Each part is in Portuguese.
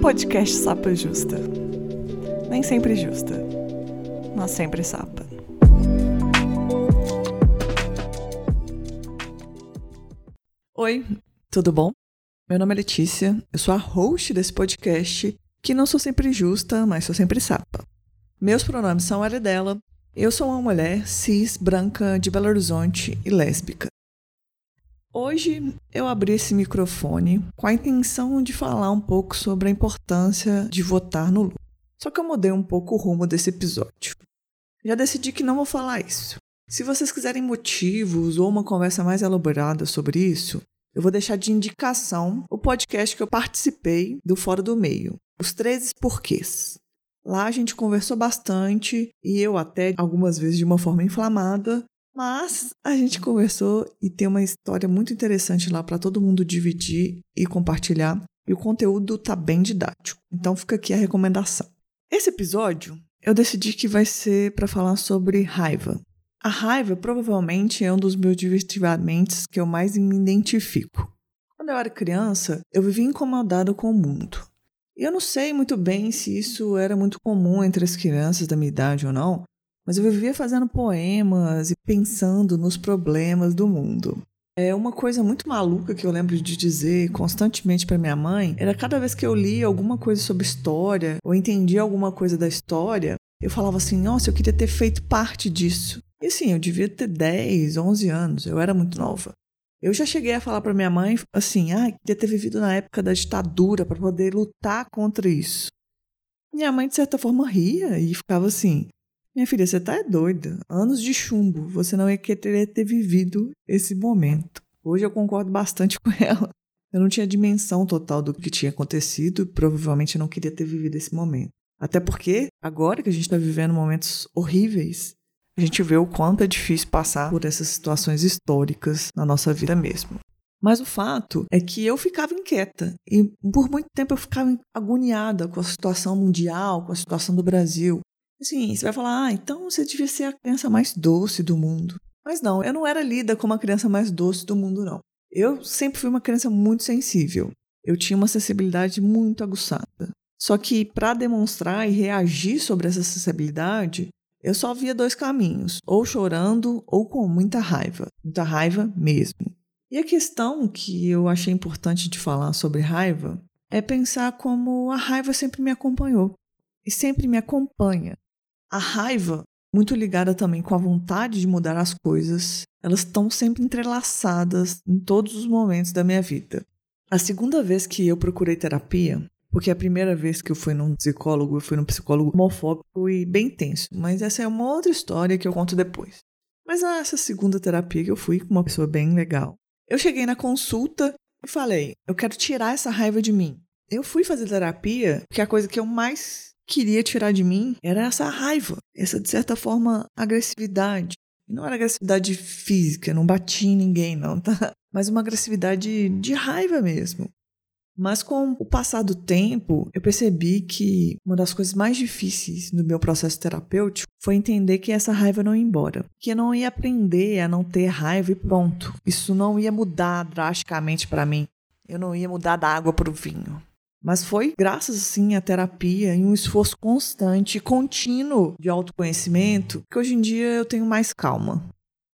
Podcast Sapa Justa. Nem sempre justa, mas sempre sapa. Oi, tudo bom? Meu nome é Letícia, eu sou a host desse podcast, que não sou sempre justa, mas sou sempre sapa. Meus pronomes são ela e dela. Eu sou uma mulher cis, branca, de Belo Horizonte e lésbica. Hoje eu abri esse microfone com a intenção de falar um pouco sobre a importância de votar no Lula. Só que eu mudei um pouco o rumo desse episódio. Já decidi que não vou falar isso. Se vocês quiserem motivos ou uma conversa mais elaborada sobre isso, eu vou deixar de indicação o podcast que eu participei do Fora do Meio, Os 13 Porquês. Lá a gente conversou bastante e eu até algumas vezes de uma forma inflamada mas a gente conversou e tem uma história muito interessante lá para todo mundo dividir e compartilhar. E o conteúdo tá bem didático. Então fica aqui a recomendação. Esse episódio eu decidi que vai ser para falar sobre raiva. A raiva provavelmente é um dos meus divertimentos que eu mais me identifico. Quando eu era criança, eu vivia incomodado com o mundo. E eu não sei muito bem se isso era muito comum entre as crianças da minha idade ou não, mas eu vivia fazendo poemas e pensando nos problemas do mundo. É uma coisa muito maluca que eu lembro de dizer constantemente para minha mãe, era cada vez que eu lia alguma coisa sobre história ou entendia alguma coisa da história, eu falava assim: "Nossa, eu queria ter feito parte disso". E assim, eu devia ter 10, 11 anos, eu era muito nova. Eu já cheguei a falar para minha mãe assim: "Ah, queria ter vivido na época da ditadura para poder lutar contra isso". Minha mãe de certa forma ria e ficava assim: minha filha, você tá doida. Anos de chumbo. Você não ia querer ter vivido esse momento. Hoje eu concordo bastante com ela. Eu não tinha dimensão total do que tinha acontecido e provavelmente não queria ter vivido esse momento. Até porque, agora que a gente está vivendo momentos horríveis, a gente vê o quanto é difícil passar por essas situações históricas na nossa vida mesmo. Mas o fato é que eu ficava inquieta e por muito tempo eu ficava agoniada com a situação mundial, com a situação do Brasil. Assim, você vai falar, ah, então você devia ser a criança mais doce do mundo. Mas não, eu não era lida como a criança mais doce do mundo, não. Eu sempre fui uma criança muito sensível. Eu tinha uma sensibilidade muito aguçada. Só que para demonstrar e reagir sobre essa sensibilidade, eu só via dois caminhos: ou chorando ou com muita raiva. Muita raiva mesmo. E a questão que eu achei importante de falar sobre raiva é pensar como a raiva sempre me acompanhou e sempre me acompanha. A raiva, muito ligada também com a vontade de mudar as coisas, elas estão sempre entrelaçadas em todos os momentos da minha vida. A segunda vez que eu procurei terapia, porque a primeira vez que eu fui num psicólogo, eu fui num psicólogo homofóbico e bem tenso, mas essa é uma outra história que eu conto depois. Mas essa segunda terapia que eu fui com uma pessoa bem legal, eu cheguei na consulta e falei: eu quero tirar essa raiva de mim. Eu fui fazer terapia porque a coisa que eu mais queria tirar de mim era essa raiva, essa, de certa forma, agressividade. Não era agressividade física, não bati em ninguém, não, tá? Mas uma agressividade de raiva mesmo. Mas com o passar do tempo, eu percebi que uma das coisas mais difíceis no meu processo terapêutico foi entender que essa raiva não ia embora. Que eu não ia aprender a não ter raiva e pronto. Isso não ia mudar drasticamente para mim. Eu não ia mudar da água para o vinho. Mas foi graças, sim, à terapia e um esforço constante contínuo de autoconhecimento que hoje em dia eu tenho mais calma.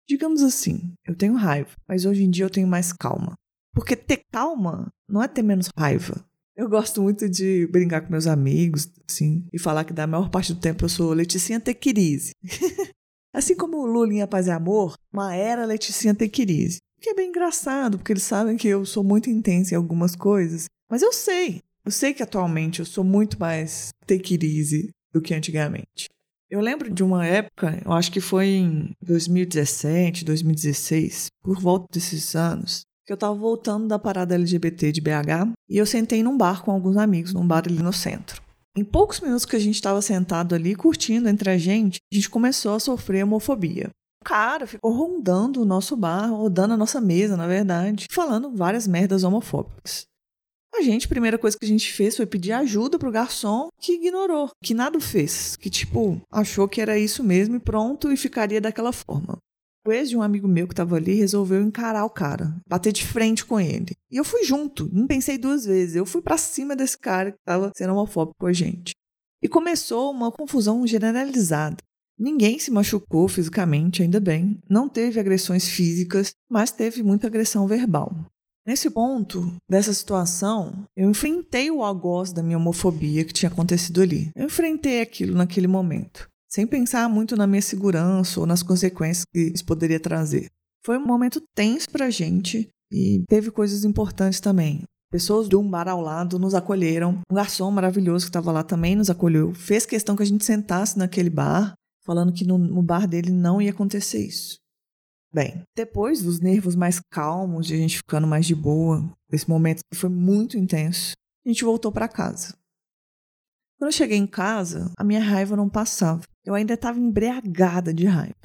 Digamos assim, eu tenho raiva, mas hoje em dia eu tenho mais calma. Porque ter calma não é ter menos raiva. Eu gosto muito de brincar com meus amigos, assim, e falar que da maior parte do tempo eu sou Leticinha Tequirize. assim como Lulinha Paz e Amor, uma era Leticinha Tequirize. Que é bem engraçado, porque eles sabem que eu sou muito intensa em algumas coisas. Mas eu sei, eu sei que atualmente eu sou muito mais take it easy do que antigamente. Eu lembro de uma época, eu acho que foi em 2017, 2016, por volta desses anos, que eu tava voltando da parada LGBT de BH e eu sentei num bar com alguns amigos, num bar ali no centro. Em poucos minutos que a gente estava sentado ali curtindo entre a gente, a gente começou a sofrer homofobia. O cara ficou rondando o nosso bar, rodando a nossa mesa, na verdade, falando várias merdas homofóbicas. Gente, a primeira coisa que a gente fez foi pedir ajuda pro garçom, que ignorou, que nada fez, que tipo, achou que era isso mesmo e pronto e ficaria daquela forma. O ex de um amigo meu que estava ali resolveu encarar o cara, bater de frente com ele. E eu fui junto, não pensei duas vezes. Eu fui para cima desse cara que estava sendo homofóbico com a gente. E começou uma confusão generalizada. Ninguém se machucou fisicamente, ainda bem. Não teve agressões físicas, mas teve muita agressão verbal. Nesse ponto dessa situação, eu enfrentei o algoz da minha homofobia que tinha acontecido ali. Eu enfrentei aquilo naquele momento, sem pensar muito na minha segurança ou nas consequências que isso poderia trazer. Foi um momento tenso pra gente e teve coisas importantes também. Pessoas de um bar ao lado nos acolheram. Um garçom maravilhoso que estava lá também nos acolheu. Fez questão que a gente sentasse naquele bar, falando que no, no bar dele não ia acontecer isso. Bem, depois dos nervos mais calmos, de a gente ficando mais de boa, esse momento foi muito intenso, a gente voltou para casa. Quando eu cheguei em casa, a minha raiva não passava. Eu ainda estava embriagada de raiva.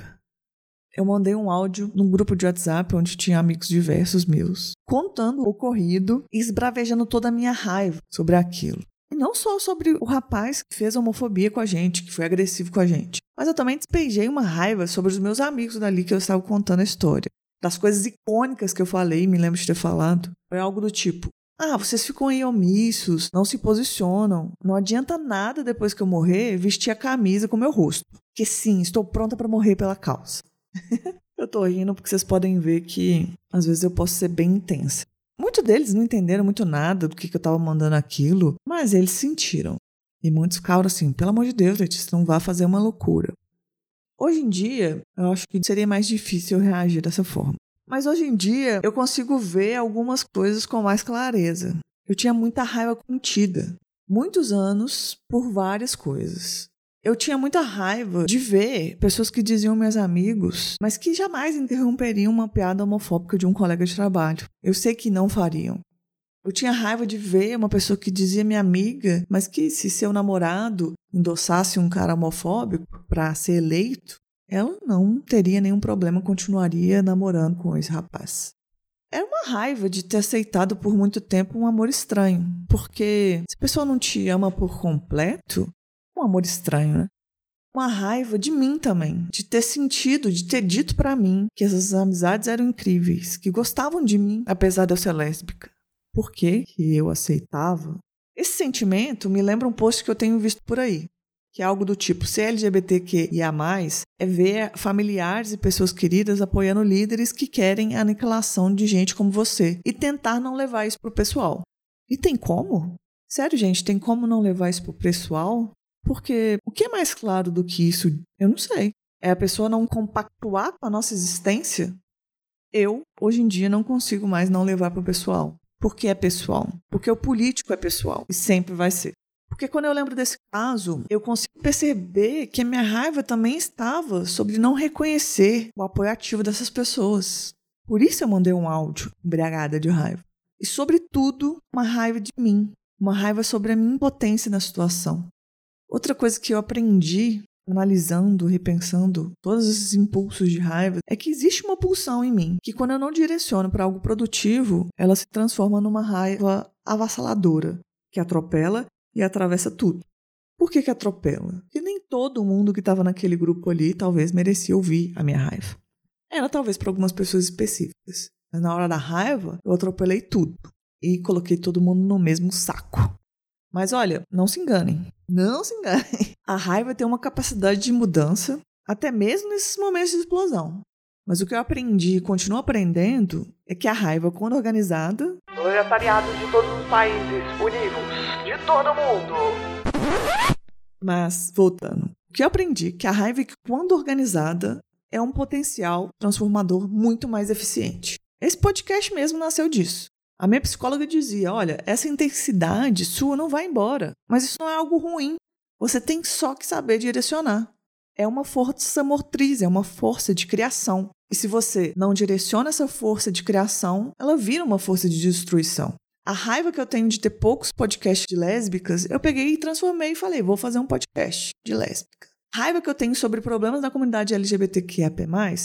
Eu mandei um áudio num grupo de WhatsApp onde tinha amigos diversos meus, contando o ocorrido e esbravejando toda a minha raiva sobre aquilo. E não só sobre o rapaz que fez homofobia com a gente, que foi agressivo com a gente, mas eu também despejei uma raiva sobre os meus amigos dali que eu estava contando a história. Das coisas icônicas que eu falei, me lembro de ter falado. Foi algo do tipo: ah, vocês ficam aí omissos, não se posicionam. Não adianta nada depois que eu morrer vestir a camisa com meu rosto. Que sim, estou pronta para morrer pela causa. eu tô rindo porque vocês podem ver que às vezes eu posso ser bem intensa. Deles não entenderam muito nada do que, que eu estava mandando aquilo, mas eles sentiram. E muitos ficaram assim: pelo amor de Deus, Letícia, não vá fazer uma loucura. Hoje em dia, eu acho que seria mais difícil reagir dessa forma. Mas hoje em dia, eu consigo ver algumas coisas com mais clareza. Eu tinha muita raiva contida. Muitos anos por várias coisas. Eu tinha muita raiva de ver pessoas que diziam meus amigos, mas que jamais interromperiam uma piada homofóbica de um colega de trabalho. Eu sei que não fariam. Eu tinha raiva de ver uma pessoa que dizia minha amiga, mas que se seu namorado endossasse um cara homofóbico para ser eleito, ela não teria nenhum problema, continuaria namorando com esse rapaz. Era uma raiva de ter aceitado por muito tempo um amor estranho, porque se a pessoa não te ama por completo, amor estranho, né? Uma raiva de mim também, de ter sentido, de ter dito para mim que essas amizades eram incríveis, que gostavam de mim, apesar de eu ser lésbica. Por que, que eu aceitava? Esse sentimento me lembra um post que eu tenho visto por aí, que é algo do tipo: ser LGBTQIA, é ver familiares e pessoas queridas apoiando líderes que querem a aniquilação de gente como você e tentar não levar isso pro pessoal. E tem como? Sério, gente, tem como não levar isso pro pessoal? Porque o que é mais claro do que isso? Eu não sei. É a pessoa não compactuar com a nossa existência? Eu, hoje em dia, não consigo mais não levar para o pessoal. Porque é pessoal. Porque o político é pessoal. E sempre vai ser. Porque quando eu lembro desse caso, eu consigo perceber que a minha raiva também estava sobre não reconhecer o apoio ativo dessas pessoas. Por isso eu mandei um áudio embriagada de raiva. E, sobretudo, uma raiva de mim. Uma raiva sobre a minha impotência na situação. Outra coisa que eu aprendi analisando, repensando todos esses impulsos de raiva, é que existe uma pulsão em mim, que quando eu não direciono para algo produtivo, ela se transforma numa raiva avassaladora, que atropela e atravessa tudo. Por que, que atropela? Porque nem todo mundo que estava naquele grupo ali talvez merecia ouvir a minha raiva. Era talvez para algumas pessoas específicas. Mas na hora da raiva, eu atropelei tudo e coloquei todo mundo no mesmo saco. Mas olha, não se enganem. Não se enganem. A raiva tem uma capacidade de mudança, até mesmo nesses momentos de explosão. Mas o que eu aprendi e continuo aprendendo é que a raiva, quando organizada. Proletariados de todos os países, unidos, de todo mundo. Mas, voltando. O que eu aprendi é que a raiva, quando organizada, é um potencial transformador muito mais eficiente. Esse podcast mesmo nasceu disso. A minha psicóloga dizia: olha, essa intensidade sua não vai embora, mas isso não é algo ruim. Você tem só que saber direcionar. É uma força motriz, é uma força de criação. E se você não direciona essa força de criação, ela vira uma força de destruição. A raiva que eu tenho de ter poucos podcasts de lésbicas, eu peguei e transformei e falei: vou fazer um podcast de lésbica. Raiva que eu tenho sobre problemas da comunidade LGBTQIA,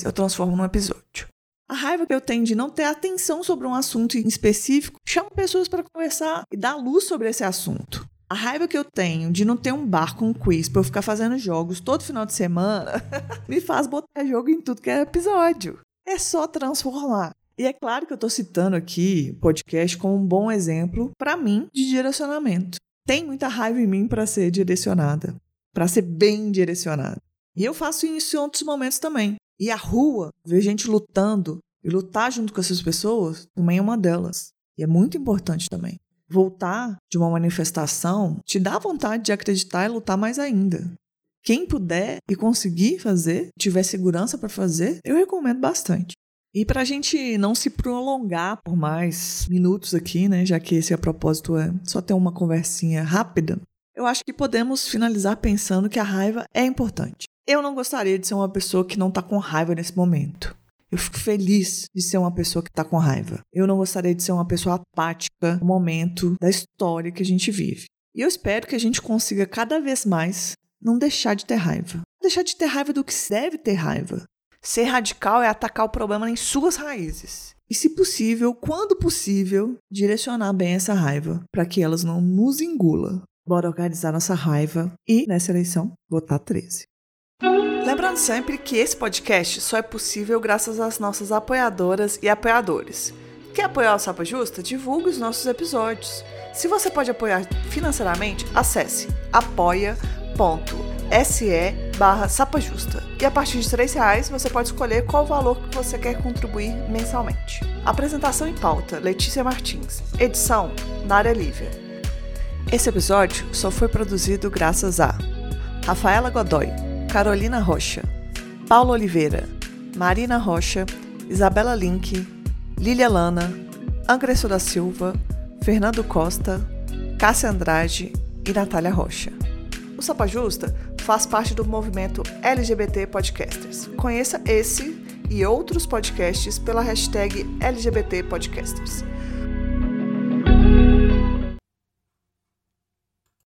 eu transformo num episódio. A raiva que eu tenho de não ter atenção sobre um assunto em específico, chamo pessoas para conversar e dar luz sobre esse assunto. A raiva que eu tenho de não ter um bar com um quiz pra eu ficar fazendo jogos todo final de semana me faz botar jogo em tudo que é episódio. É só transformar. E é claro que eu tô citando aqui o podcast como um bom exemplo para mim de direcionamento. Tem muita raiva em mim para ser direcionada, para ser bem direcionada. E eu faço isso em outros momentos também. E a rua, ver gente lutando e lutar junto com essas pessoas, também é uma delas. E é muito importante também. Voltar de uma manifestação te dá vontade de acreditar e lutar mais ainda. Quem puder e conseguir fazer, tiver segurança para fazer, eu recomendo bastante. E para a gente não se prolongar por mais minutos aqui, né, já que esse a propósito é só ter uma conversinha rápida, eu acho que podemos finalizar pensando que a raiva é importante. Eu não gostaria de ser uma pessoa que não está com raiva nesse momento. Eu fico feliz de ser uma pessoa que está com raiva. Eu não gostaria de ser uma pessoa apática no momento da história que a gente vive. E eu espero que a gente consiga cada vez mais não deixar de ter raiva. Deixar de ter raiva do que deve ter raiva. Ser radical é atacar o problema em suas raízes. E, se possível, quando possível, direcionar bem essa raiva para que elas não nos engula. Bora organizar nossa raiva e, nessa eleição, votar 13. Lembrando sempre que esse podcast só é possível graças às nossas apoiadoras e apoiadores. Quer apoiar o Sapa Justa? Divulgue os nossos episódios. Se você pode apoiar financeiramente, acesse apoia.se barra sapajusta. E a partir de R$ reais você pode escolher qual valor que você quer contribuir mensalmente. Apresentação em pauta, Letícia Martins. Edição, Nária Lívia. Esse episódio só foi produzido graças a Rafaela Godoy, Carolina Rocha, Paulo Oliveira, Marina Rocha, Isabela Link, Lilia Lana, Angresso da Silva, Fernando Costa, Cássia Andrade e Natália Rocha. O Sapa Justa faz parte do movimento LGBT Podcasters. Conheça esse e outros podcasts pela hashtag LGBT Podcasters.